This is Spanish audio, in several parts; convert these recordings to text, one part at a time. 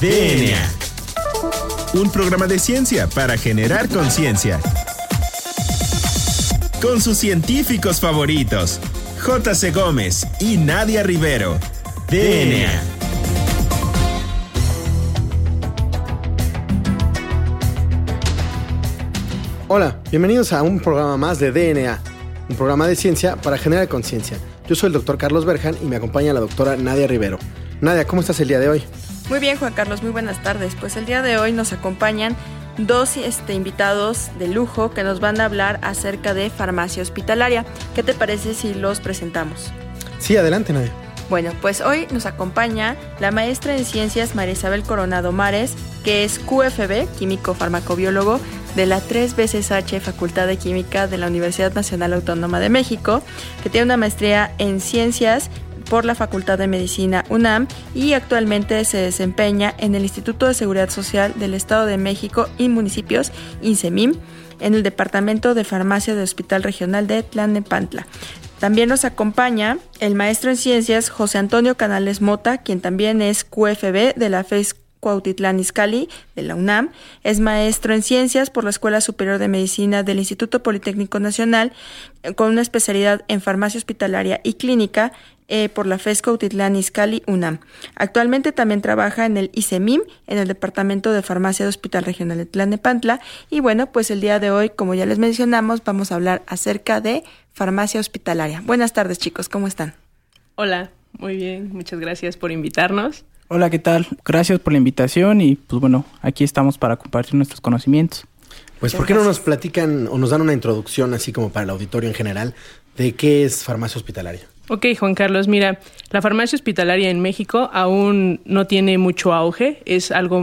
DNA. Un programa de ciencia para generar conciencia. Con sus científicos favoritos, J.C. Gómez y Nadia Rivero. DNA. Hola, bienvenidos a un programa más de DNA, un programa de ciencia para generar conciencia. Yo soy el doctor Carlos Berjan y me acompaña la doctora Nadia Rivero. Nadia, ¿cómo estás el día de hoy? Muy bien, Juan Carlos, muy buenas tardes. Pues el día de hoy nos acompañan dos este, invitados de lujo que nos van a hablar acerca de farmacia hospitalaria. ¿Qué te parece si los presentamos? Sí, adelante, Nadia. Bueno, pues hoy nos acompaña la maestra en ciencias María Isabel Coronado Mares, que es QFB, químico farmacobiólogo de la 3 veces H Facultad de Química de la Universidad Nacional Autónoma de México, que tiene una maestría en ciencias por la Facultad de Medicina UNAM y actualmente se desempeña en el Instituto de Seguridad Social del Estado de México y Municipios, INSEMIM, en el Departamento de Farmacia del Hospital Regional de Tlalnepantla. También nos acompaña el maestro en ciencias José Antonio Canales Mota, quien también es QFB de la FES Cuautitlán Izcalli, de la UNAM. Es maestro en ciencias por la Escuela Superior de Medicina del Instituto Politécnico Nacional, con una especialidad en farmacia hospitalaria y clínica eh, por la FESCO Utitlán Izcalli UNAM. Actualmente también trabaja en el ICEMIM, en el Departamento de Farmacia del Hospital Regional de Tlanepantla. Y bueno, pues el día de hoy, como ya les mencionamos, vamos a hablar acerca de farmacia hospitalaria. Buenas tardes, chicos, ¿cómo están? Hola, muy bien, muchas gracias por invitarnos. Hola, ¿qué tal? Gracias por la invitación y pues bueno, aquí estamos para compartir nuestros conocimientos. Pues, ¿por qué no nos platican o nos dan una introducción, así como para el auditorio en general, de qué es farmacia hospitalaria? Ok, Juan Carlos, mira, la farmacia hospitalaria en México aún no tiene mucho auge, es algo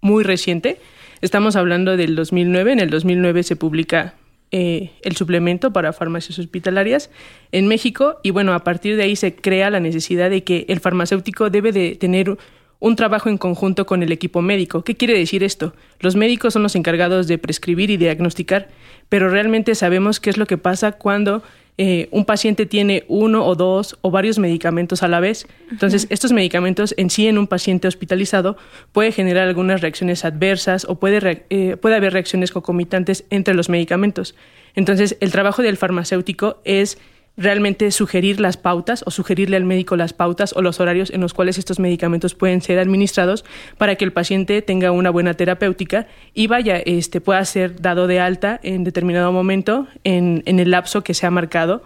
muy reciente. Estamos hablando del 2009, en el 2009 se publica eh, el suplemento para farmacias hospitalarias en México y bueno, a partir de ahí se crea la necesidad de que el farmacéutico debe de tener un trabajo en conjunto con el equipo médico. ¿Qué quiere decir esto? Los médicos son los encargados de prescribir y diagnosticar, pero realmente sabemos qué es lo que pasa cuando eh, un paciente tiene uno o dos o varios medicamentos a la vez. Entonces, estos medicamentos en sí en un paciente hospitalizado puede generar algunas reacciones adversas o puede, eh, puede haber reacciones concomitantes entre los medicamentos. Entonces, el trabajo del farmacéutico es realmente sugerir las pautas o sugerirle al médico las pautas o los horarios en los cuales estos medicamentos pueden ser administrados para que el paciente tenga una buena terapéutica y vaya, este, pueda ser dado de alta en determinado momento en, en el lapso que se ha marcado,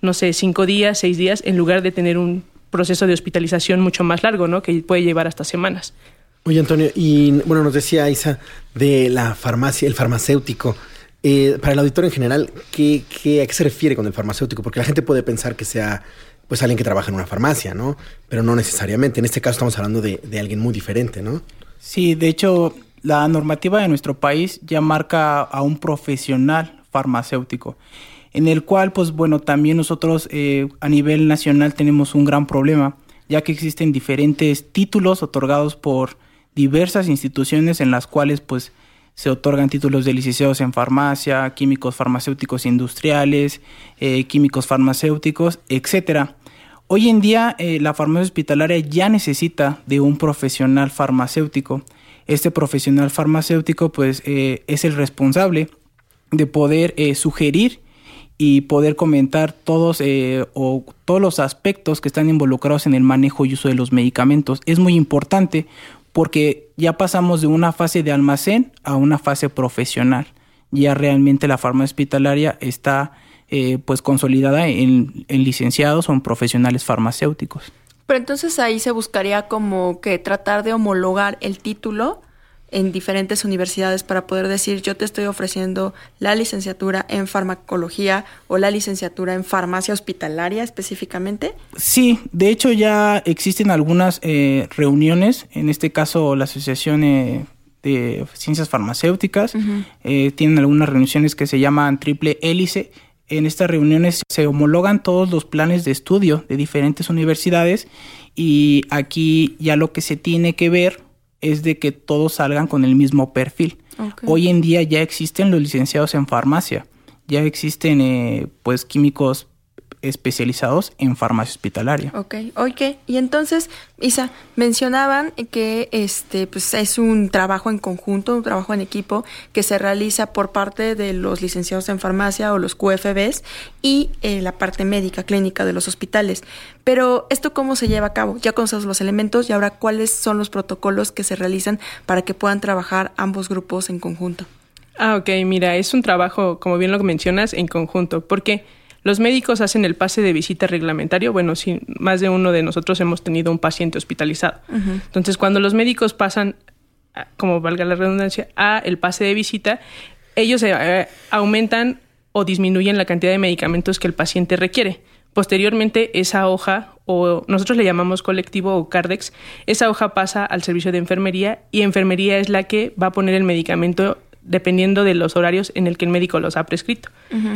no sé, cinco días, seis días, en lugar de tener un proceso de hospitalización mucho más largo, ¿no? Que puede llevar hasta semanas. Oye, Antonio, y bueno, nos decía Isa de la farmacia, el farmacéutico. Eh, para el auditor en general, ¿qué, a qué se refiere con el farmacéutico? Porque la gente puede pensar que sea pues alguien que trabaja en una farmacia, ¿no? Pero no necesariamente. En este caso estamos hablando de, alguien muy diferente, ¿no? Sí, de hecho, la normativa de nuestro país ya marca a un profesional farmacéutico, en el cual, pues bueno, también nosotros eh, a nivel nacional tenemos un gran problema, ya que existen diferentes títulos otorgados por diversas instituciones en las cuales, pues, se otorgan títulos de licenciados en farmacia, químicos farmacéuticos industriales, eh, químicos farmacéuticos, etcétera. Hoy en día eh, la farmacia hospitalaria ya necesita de un profesional farmacéutico. Este profesional farmacéutico pues eh, es el responsable de poder sugerir y poder comentar todos o todos los aspectos que están involucrados en el manejo y uso de los medicamentos. Es muy importante porque ya pasamos de una fase de almacén a una fase profesional. Ya realmente la farmacia hospitalaria está eh, pues consolidada en, en licenciados o en profesionales farmacéuticos. Pero entonces ahí se buscaría como que tratar de homologar el título en diferentes universidades para poder decir yo te estoy ofreciendo la licenciatura en farmacología o la licenciatura en farmacia hospitalaria específicamente? Sí, de hecho ya existen algunas eh, reuniones, en este caso la Asociación eh, de Ciencias Farmacéuticas, eh, tienen algunas reuniones que se llaman triple hélice. En estas reuniones se homologan todos los planes de estudio de diferentes universidades y aquí ya lo que se tiene que ver es de que todos salgan con el mismo perfil. Hoy en día ya existen los licenciados en farmacia, ya existen eh, pues químicos especializados en farmacia hospitalaria. Ok, ok. Y entonces, Isa, mencionaban que este pues es un trabajo en conjunto, un trabajo en equipo que se realiza por parte de los licenciados en farmacia o los QFBs y eh, la parte médica clínica de los hospitales. Pero esto cómo se lleva a cabo? Ya conocemos los elementos y ahora cuáles son los protocolos que se realizan para que puedan trabajar ambos grupos en conjunto. Ah, ok, mira, es un trabajo, como bien lo mencionas, en conjunto, porque los médicos hacen el pase de visita reglamentario. Bueno, si más de uno de nosotros hemos tenido un paciente hospitalizado. Entonces, cuando los médicos pasan, como valga la redundancia, a el pase de visita, ellos eh, aumentan o disminuyen la cantidad de medicamentos que el paciente requiere. Posteriormente, esa hoja, o nosotros le llamamos colectivo o CARDEX, esa hoja pasa al servicio de enfermería y enfermería es la que va a poner el medicamento dependiendo de los horarios en el que el médico los ha prescrito.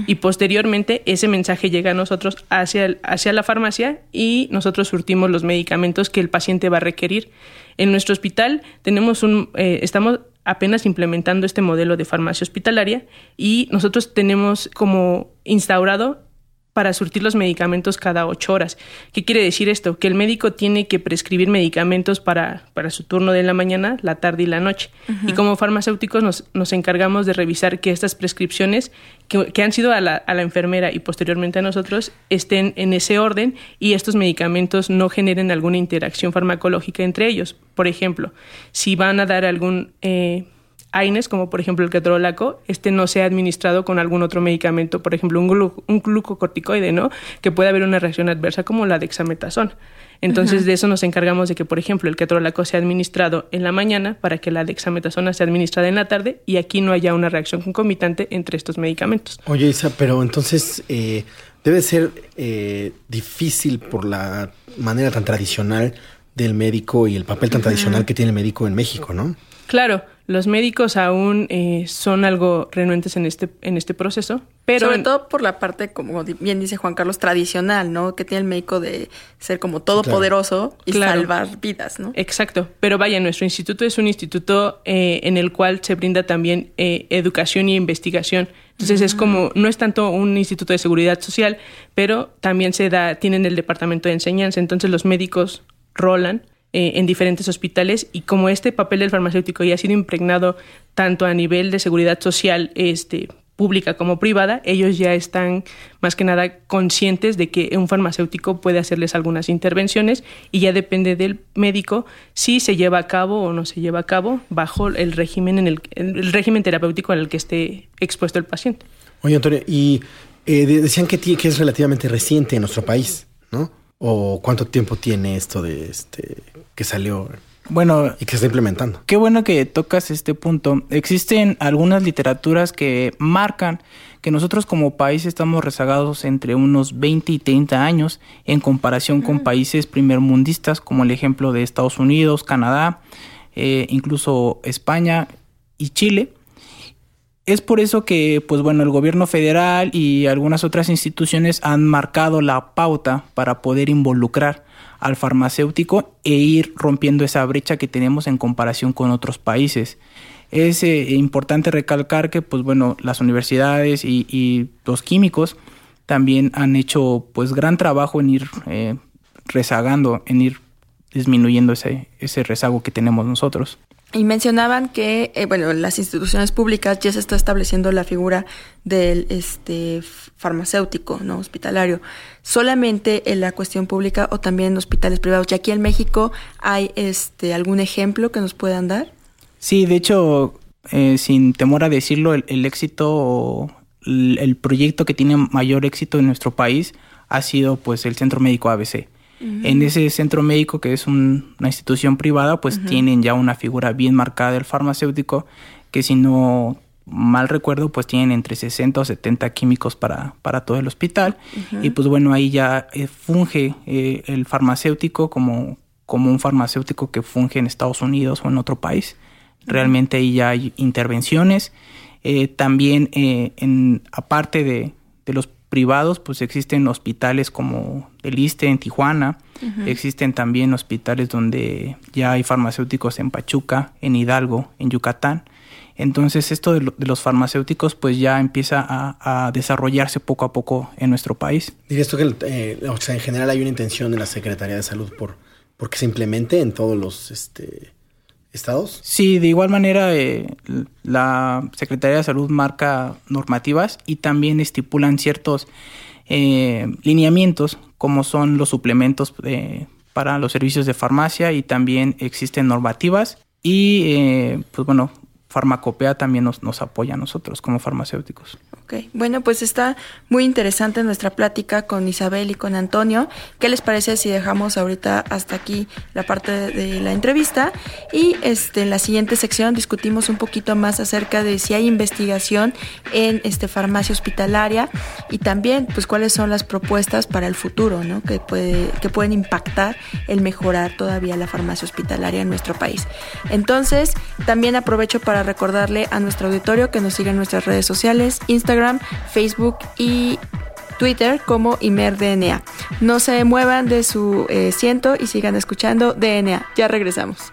Y posteriormente ese mensaje llega a nosotros hacia, hacia la farmacia y nosotros surtimos los medicamentos que el paciente va a requerir. En nuestro hospital tenemos un, eh, estamos apenas implementando este modelo de farmacia hospitalaria y nosotros tenemos como instaurado para surtir los medicamentos cada ocho horas. ¿Qué quiere decir esto? Que el médico tiene que prescribir medicamentos para, para su turno de la mañana, la tarde y la noche. Y como farmacéuticos nos, nos, encargamos de revisar que estas prescripciones que, que han sido a la, a la, enfermera y posteriormente a nosotros estén en ese orden y estos medicamentos no generen alguna interacción farmacológica entre ellos. Por ejemplo, si van a dar algún... Eh, AINES, como por ejemplo el ketorolaco, este no sea administrado con algún otro medicamento, por ejemplo un, un glucocorticoide, ¿no? Que puede haber una reacción adversa como la dexametasona. Entonces, de eso nos encargamos de que, por ejemplo, el ketorolaco sea administrado en la mañana para que la dexametasona sea administrada en la tarde y aquí no haya una reacción concomitante entre estos medicamentos. Oye, Isa, pero entonces eh, debe ser eh, difícil por la manera tan tradicional del médico y el papel tan tradicional que tiene el médico en México, ¿no? Claro, los médicos aún eh, son algo renuentes en este, en este proceso, pero... Sobre todo por la parte, como bien dice Juan Carlos, tradicional, ¿no? Que tiene el médico de ser como todopoderoso y salvar vidas, ¿no? Exacto. Pero vaya, nuestro instituto es un instituto eh, en el cual se brinda también eh, educación y investigación. Entonces es como, no es tanto un instituto de seguridad social, pero también se da, tienen el departamento de enseñanza. Entonces los médicos rolan eh, en diferentes hospitales y como este papel del farmacéutico ya ha sido impregnado tanto a nivel de seguridad social este, pública como privada, ellos ya están más que nada conscientes de que un farmacéutico puede hacerles algunas intervenciones y ya depende del médico si se lleva a cabo o no se lleva a cabo bajo el régimen en el, el régimen terapéutico en el que esté expuesto el paciente. Oye, Antonio, y eh, decían que, que es relativamente reciente en nuestro país, ¿no? ¿O cuánto tiempo tiene esto de este que salió? Bueno, y que se está implementando. Qué bueno que tocas este punto. Existen algunas literaturas que marcan que nosotros como país estamos rezagados entre unos 20 y 30 años en comparación con países primermundistas como el ejemplo de Estados Unidos, Canadá, eh, incluso España y Chile. Es por eso que, pues bueno, el gobierno federal y algunas otras instituciones han marcado la pauta para poder involucrar al farmacéutico e ir rompiendo esa brecha que tenemos en comparación con otros países. Es eh, importante recalcar que, pues bueno, las universidades y, los químicos también han hecho, pues, gran trabajo en ir eh, rezagando, en ir disminuyendo ese, ese rezago que tenemos nosotros. Y mencionaban que, eh, bueno, en las instituciones públicas ya se está estableciendo la figura del este farmacéutico, no hospitalario. Solamente en la cuestión pública o también en hospitales privados. Y aquí en México hay este algún ejemplo que nos puedan dar. Sí, de hecho, eh, sin temor a decirlo, el, el éxito el, el proyecto que tiene mayor éxito en nuestro país ha sido pues el Centro Médico ABC en ese centro médico, que es una institución privada, pues tienen ya una figura bien marcada del farmacéutico, que si no mal recuerdo, pues tienen entre 60 o 70 químicos para, para todo el hospital. Y pues bueno, ahí ya eh, funge eh, el farmacéutico como, como un farmacéutico que funge en Estados Unidos o en otro país. Realmente ahí ya hay intervenciones. Eh, también, en, aparte de, de los privados, pues existen hospitales como el ISTE en Tijuana, existen también hospitales donde ya hay farmacéuticos en Pachuca, en Hidalgo, en Yucatán. Entonces esto de, los farmacéuticos pues ya empieza a, desarrollarse poco a poco en nuestro país. Dirías tú que eh, en general hay una intención de la Secretaría de Salud por, por que se implemente en todos los este, estados. Sí, de igual manera eh, la Secretaría de Salud marca normativas y también estipulan ciertos eh, lineamientos como son los suplementos para los servicios de farmacia y también existen normativas y pues bueno Farmacopea también nos, nos apoya a nosotros como farmacéuticos. Ok, bueno, pues está muy interesante nuestra plática con Isabel y con Antonio. ¿Qué les parece si dejamos ahorita hasta aquí la parte de la entrevista? Y este, en la siguiente sección discutimos un poquito más acerca de si hay investigación en este, farmacia hospitalaria y también pues cuáles son las propuestas para el futuro, ¿no? Que, puede, que pueden impactar el mejorar todavía la farmacia hospitalaria en nuestro país. Entonces, también aprovecho para recordarle a nuestro auditorio que nos siga en nuestras redes sociales, Instagram, Facebook y Twitter como ImerDNA. No se muevan de su eh, ciento y sigan escuchando DNA. Ya regresamos.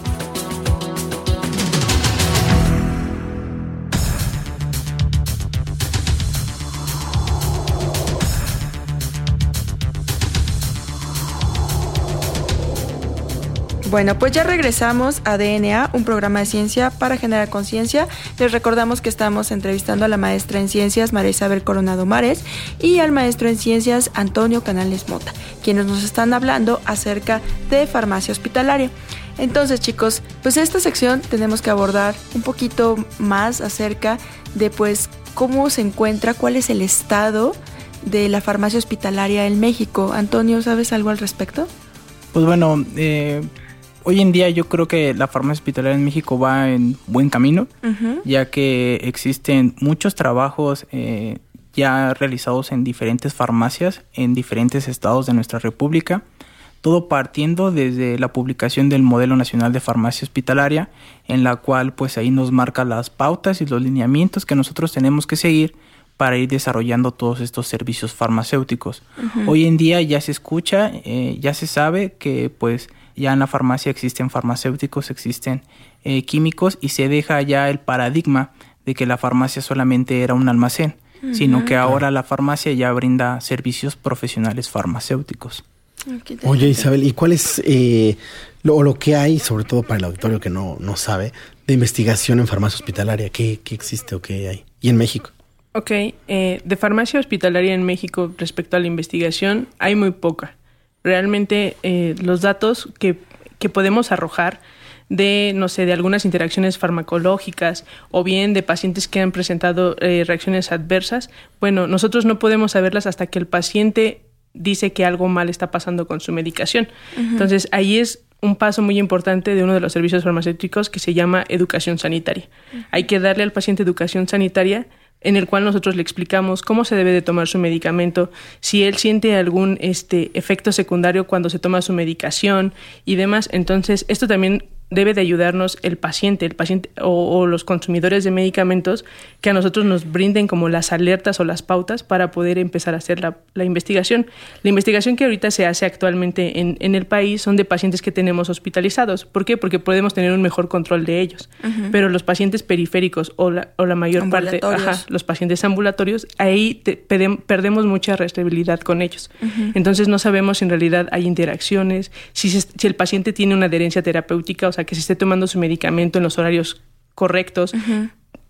Bueno, pues ya regresamos a DNA, un programa de ciencia para generar conciencia. Les recordamos que estamos entrevistando a la maestra en ciencias María Isabel Coronado Mares y al maestro en ciencias Antonio Canales Mota, quienes nos están hablando acerca de farmacia hospitalaria. Entonces, chicos, pues esta sección tenemos que abordar un poquito más acerca de pues cómo se encuentra, cuál es el estado de la farmacia hospitalaria en México. Antonio, ¿sabes algo al respecto? Pues bueno, eh, Hoy en día yo creo que la farmacia hospitalaria en México va en buen camino, ya que existen muchos trabajos eh, ya realizados en diferentes farmacias en diferentes estados de nuestra república, todo partiendo desde la publicación del Modelo Nacional de Farmacia Hospitalaria, en la cual pues ahí nos marca las pautas y los lineamientos que nosotros tenemos que seguir para ir desarrollando todos estos servicios farmacéuticos. Hoy en día ya se escucha, eh, ya se sabe que pues ya en la farmacia existen farmacéuticos, existen eh, químicos y se deja ya el paradigma de que la farmacia solamente era un almacén, sino que ahora la farmacia ya brinda servicios profesionales farmacéuticos. Oye Isabel, ¿y cuál es eh, lo, lo, que hay, sobre todo para el auditorio que no, no sabe, de investigación en farmacia hospitalaria? ¿Qué, qué existe o qué hay? Y en México. Ok, eh, de farmacia hospitalaria en México respecto a la investigación hay muy poca realmente eh, los datos que, que podemos arrojar de, no sé, de algunas interacciones farmacológicas o bien de pacientes que han presentado eh, reacciones adversas, bueno, nosotros no podemos saberlas hasta que el paciente dice que algo mal está pasando con su medicación. Entonces, ahí es un paso muy importante de uno de los servicios farmacéuticos que se llama educación sanitaria. Hay que darle al paciente educación sanitaria en el cual nosotros le explicamos cómo se debe de tomar su medicamento, si él siente algún este, efecto secundario cuando se toma su medicación y demás. Entonces, esto también debe de ayudarnos el paciente, el paciente o, los consumidores de medicamentos que a nosotros nos brinden como las alertas o las pautas para poder empezar a hacer la, investigación. La investigación que ahorita se hace actualmente en, en, el país son de pacientes que tenemos hospitalizados. ¿Por qué? Porque podemos tener un mejor control de ellos. Pero los pacientes periféricos o la, o la mayor parte, ajá, los pacientes ambulatorios, ahí perdemos mucha restabilidad con ellos. Entonces no sabemos si en realidad hay interacciones, si, si el paciente tiene una adherencia terapéutica, o sea, que se esté tomando su medicamento en los horarios correctos.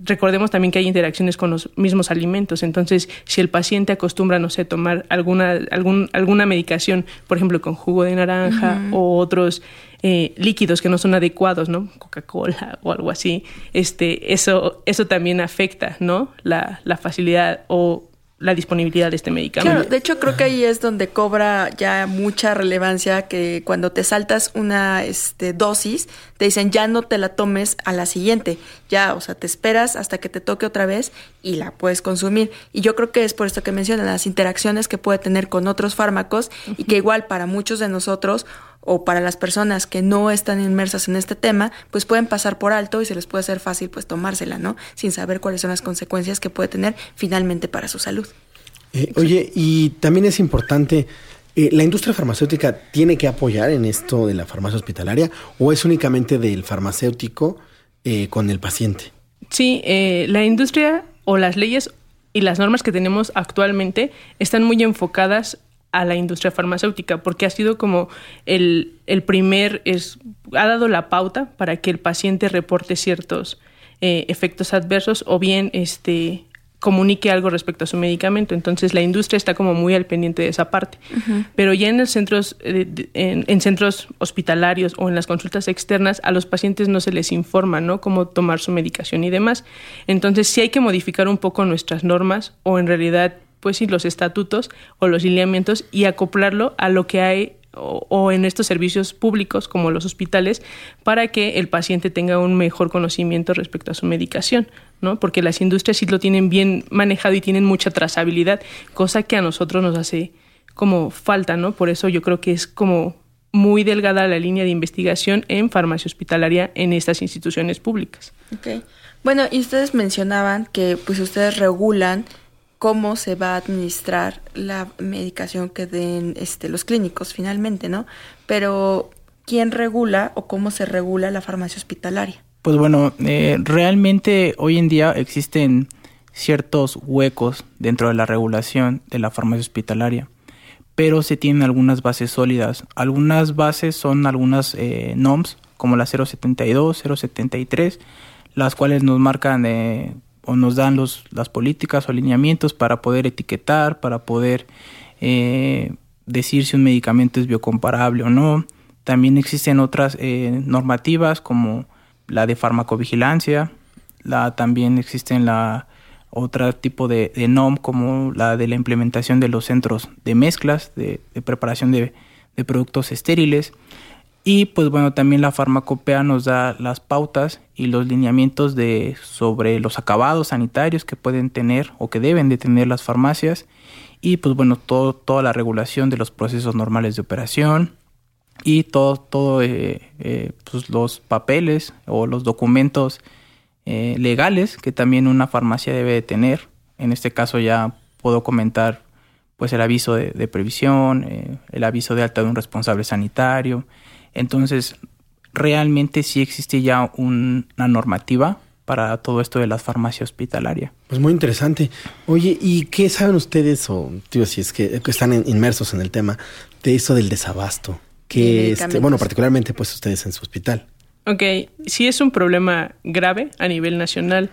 Recordemos también que hay interacciones con los mismos alimentos. Entonces, si el paciente acostumbra, no sé, tomar alguna, algún, alguna medicación, por ejemplo, con jugo de naranja o otros eh, líquidos que no son adecuados, ¿no? Coca-Cola o algo así, este, eso, eso también afecta, ¿no? La, la facilidad o la disponibilidad de este medicamento. Claro, de hecho creo que ahí es donde cobra ya mucha relevancia que cuando te saltas una este, dosis, te dicen ya no te la tomes a la siguiente, ya, o sea, te esperas hasta que te toque otra vez y la puedes consumir. Y yo creo que es por esto que mencionan las interacciones que puede tener con otros fármacos y que igual para muchos de nosotros o para las personas que no están inmersas en este tema, pues pueden pasar por alto y se les puede hacer fácil pues tomársela, ¿no? Sin saber cuáles son las consecuencias que puede tener finalmente para su salud. Eh, oye, y también es importante, eh, ¿la industria farmacéutica tiene que apoyar en esto de la farmacia hospitalaria o es únicamente del farmacéutico eh, con el paciente? Sí, la industria o las leyes y las normas que tenemos actualmente están muy enfocadas a la industria farmacéutica, porque ha sido como el, el primer, es, ha dado la pauta para que el paciente reporte ciertos eh, efectos adversos o bien este, comunique algo respecto a su medicamento. Entonces la industria está como muy al pendiente de esa parte. Pero ya en los centros, eh, en, en, centros hospitalarios o en las consultas externas, a los pacientes no se les informa, ¿no? Cómo tomar su medicación y demás. Entonces sí hay que modificar un poco nuestras normas o en realidad pues sí, los estatutos o los lineamientos y acoplarlo a lo que hay o, en estos servicios públicos como los hospitales para que el paciente tenga un mejor conocimiento respecto a su medicación, ¿no? Porque las industrias sí lo tienen bien manejado y tienen mucha trazabilidad, cosa que a nosotros nos hace como falta, ¿no? Por eso yo creo que es como muy delgada la línea de investigación en farmacia hospitalaria en estas instituciones públicas. Okay. Bueno, y ustedes mencionaban que pues ustedes regulan cómo se va a administrar la medicación que den este, los clínicos finalmente, ¿no? Pero, ¿quién regula o cómo se regula la farmacia hospitalaria? Pues bueno, eh, realmente hoy en día existen ciertos huecos dentro de la regulación de la farmacia hospitalaria, pero se tienen algunas bases sólidas. Algunas bases son algunas eh, NOMS, como la 072, 073, las cuales nos marcan eh, nos dan los, las políticas o alineamientos para poder etiquetar, para poder eh, decir si un medicamento es biocomparable o no. También existen otras eh, normativas como la de farmacovigilancia, la, también existen la otro tipo de, NOM como la de la implementación de los centros de mezclas, de, preparación de, de productos estériles. Y pues bueno, también la farmacopea nos da las pautas y los lineamientos de sobre los acabados sanitarios que pueden tener o que deben de tener las farmacias y pues bueno, todo, toda la regulación de los procesos normales de operación y todo, todo eh, eh, pues los papeles o los documentos eh, legales que también una farmacia debe de tener. En este caso ya puedo comentar pues el aviso de, de previsión, el aviso de alta de un responsable sanitario, entonces, realmente sí existe ya una normativa para todo esto de la farmacia hospitalaria. Pues muy interesante. Oye, ¿y qué saben ustedes, o tío, si es que, están inmersos en el tema, de eso del desabasto? Que, este, bueno, particularmente pues ustedes en su hospital. Ok, sí es un problema grave a nivel nacional.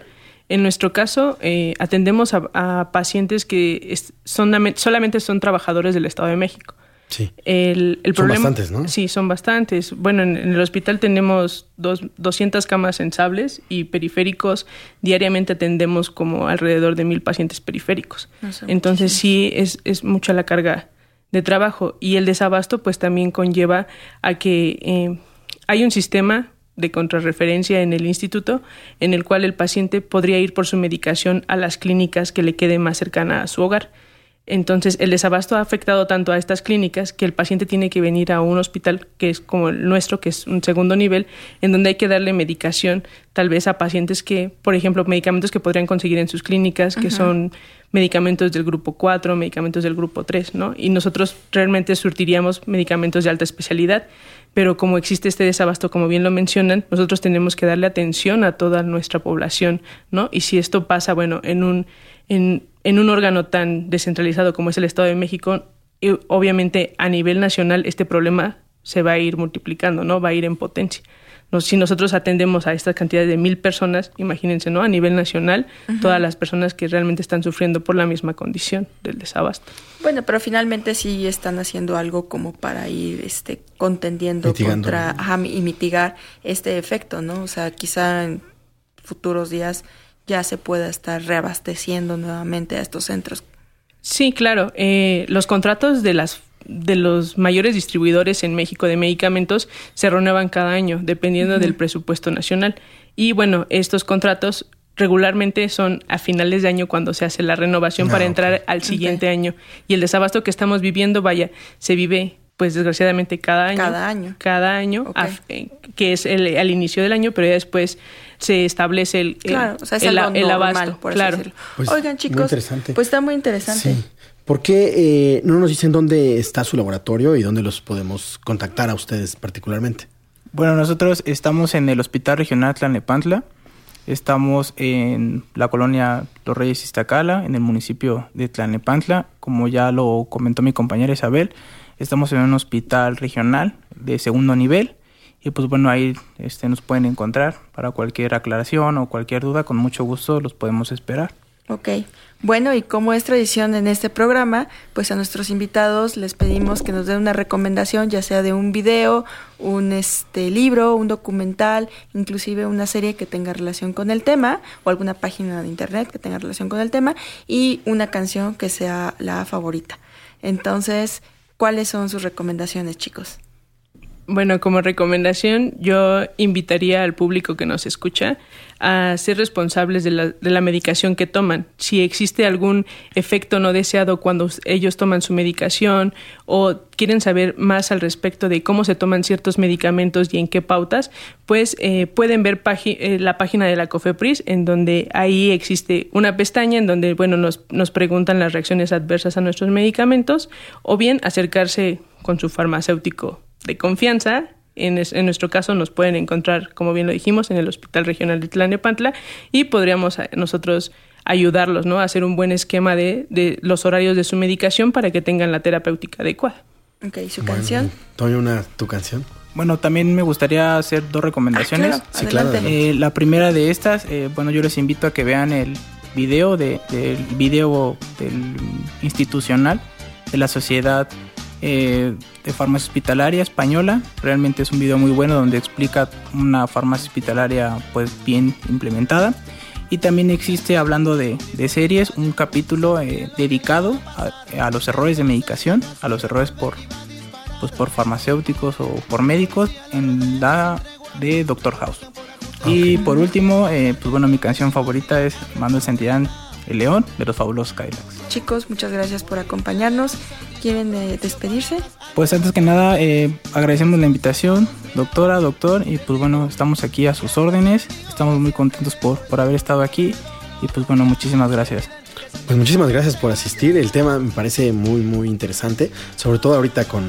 En nuestro caso, eh, atendemos a, pacientes que son, solamente son trabajadores del Estado de México. Sí. El, el son bastantes, ¿no? Sí, son bastantes. Bueno, en, el hospital tenemos dos, 200 camas sensables y periféricos. Diariamente atendemos como alrededor de mil pacientes periféricos. Entonces sí, es, es mucha la carga de trabajo. Y el desabasto pues también conlleva a que eh, hay un sistema de contrarreferencia en el instituto en el cual el paciente podría ir por su medicación a las clínicas que le quede más cercana a su hogar entonces, el desabasto ha afectado tanto a estas clínicas que el paciente tiene que venir a un hospital que es como el nuestro, que es un segundo nivel, en donde hay que darle medicación tal vez a pacientes que, por ejemplo, medicamentos que podrían conseguir en sus clínicas, que son medicamentos del grupo 4, medicamentos del grupo 3, ¿no? Y nosotros realmente surtiríamos medicamentos de alta especialidad, pero como existe este desabasto, como bien lo mencionan, nosotros tenemos que darle atención a toda nuestra población, ¿no? Y si esto pasa, bueno, en un en, en un órgano tan descentralizado como es el Estado de México, y obviamente a nivel nacional este problema se va a ir multiplicando, ¿no? Va a ir en potencia. si nosotros atendemos a esta cantidad de mil personas, imagínense, ¿no? A nivel nacional, todas las personas que realmente están sufriendo por la misma condición del desabasto. Bueno, pero finalmente sí están haciendo algo como para ir este, contendiendo contra y mitigar este efecto, ¿no? O sea, quizá en futuros días ya se pueda estar reabasteciendo nuevamente a estos centros. Sí, claro. Eh, los contratos de las de los mayores distribuidores en México de medicamentos se renuevan cada año, dependiendo del presupuesto nacional. Y bueno, estos contratos regularmente son a finales de año cuando se hace la renovación Ah, para entrar al siguiente año. Y el desabasto que estamos viviendo, vaya, se vive pues desgraciadamente cada año. Cada año. Cada año, eh, que es el, al inicio del año, pero ya después se establece el, el- Claro, o sea, es el, algo el normal, abasto. por claro. Pues, Oigan, muy chicos, interesante. pues está muy interesante. Sí. ¿Por qué eh, no nos dicen dónde está su laboratorio y dónde los podemos contactar a ustedes particularmente? Bueno, nosotros estamos en el Hospital Regional Tlalnepantla. Estamos en la colonia Los Reyes Iztacala, en el municipio de Tlalnepantla. Como ya lo comentó mi compañera Isabel, estamos en un hospital regional de segundo nivel. Y pues bueno, ahí este, nos pueden encontrar para cualquier aclaración o cualquier duda. Con mucho gusto los podemos esperar. Ok. Bueno, y como es tradición en este programa, pues a nuestros invitados les pedimos que nos den una recomendación, ya sea de un video, un este libro, un documental, inclusive una serie que tenga relación con el tema, o alguna página de internet que tenga relación con el tema, y una canción que sea la favorita. Entonces, ¿cuáles son sus recomendaciones, chicos? Bueno, como recomendación, yo invitaría al público que nos escucha a ser responsables de la, de la medicación que toman. Si existe algún efecto no deseado cuando ellos toman su medicación o quieren saber más al respecto de cómo se toman ciertos medicamentos y en qué pautas, pues eh, pueden ver eh, la página de la COFEPRIS, en donde ahí existe una pestaña en donde bueno, nos, nos preguntan las reacciones adversas a nuestros medicamentos o bien acercarse con su farmacéutico de confianza. En, es- en nuestro caso nos pueden encontrar, como bien lo dijimos, en el Hospital Regional de Tlalnepantla y podríamos eh, nosotros ayudarlos ¿no? a hacer un buen esquema de, de los horarios de su medicación para que tengan la terapéutica adecuada. Ok, ¿su canción? Toño, una tu canción. Bueno, también me gustaría hacer dos recomendaciones. Ah, claro, Sí, claro, adelante. Eh, la primera de estas, eh, bueno, yo les invito a que vean el video de, del video del institucional de la Sociedad eh, de Farmacia Hospitalaria Española. Realmente es un video muy bueno donde explica una farmacia hospitalaria pues bien implementada. Y también existe, hablando de, de series, un capítulo eh, dedicado a, a los errores de medicación, a los errores por, pues, por farmacéuticos o por médicos en la de Doctor House. Y por último, eh, pues bueno, mi canción favorita es Manuel Santillán, El León, de los fabulosos Cadillacs. Chicos, muchas gracias por acompañarnos. ¿Quieren eh, despedirse? Pues antes que nada, eh, agradecemos la invitación, doctora, doctor, y pues bueno, estamos aquí a sus órdenes. Estamos muy contentos por, por haber estado aquí y pues bueno, muchísimas gracias. Pues muchísimas gracias por asistir. El tema me parece muy, muy interesante, sobre todo ahorita con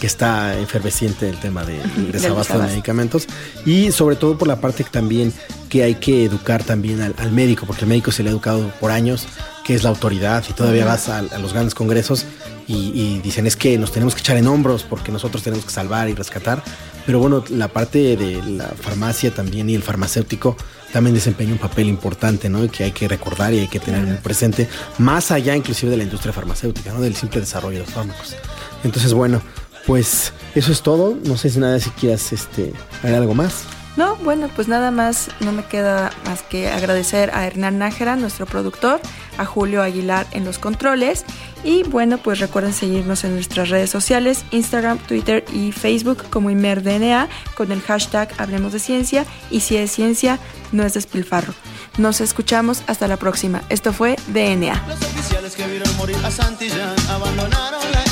que está efervesciente el tema de- desabasto de medicamentos y sobre todo por la parte que también que hay que educar también al, al médico, porque el médico se le ha educado por años, que es la autoridad y todavía vas a, a los grandes congresos y, y dicen es que nos tenemos que echar en hombros porque nosotros tenemos que salvar y rescatar. Pero bueno, la parte de la farmacia también y el farmacéutico también desempeña un papel importante, ¿no? Y que hay que recordar y hay que tener muy presente, más allá inclusive de la industria farmacéutica, ¿no? Del simple desarrollo de fármacos. Entonces, bueno, pues eso es todo. No sé si nada si quieras este, agregar algo más. No, bueno, pues nada más, no me queda más que agradecer a Hernán Nájera, nuestro productor, a Julio Aguilar en los controles y bueno, pues recuerden seguirnos en nuestras redes sociales, Instagram, Twitter y Facebook como ImerDNA con el hashtag Hablemos de Ciencia y si es ciencia, no es despilfarro. Nos escuchamos hasta la próxima. Esto fue DNA. Los oficiales que vieron morir a Santillán abandonaron la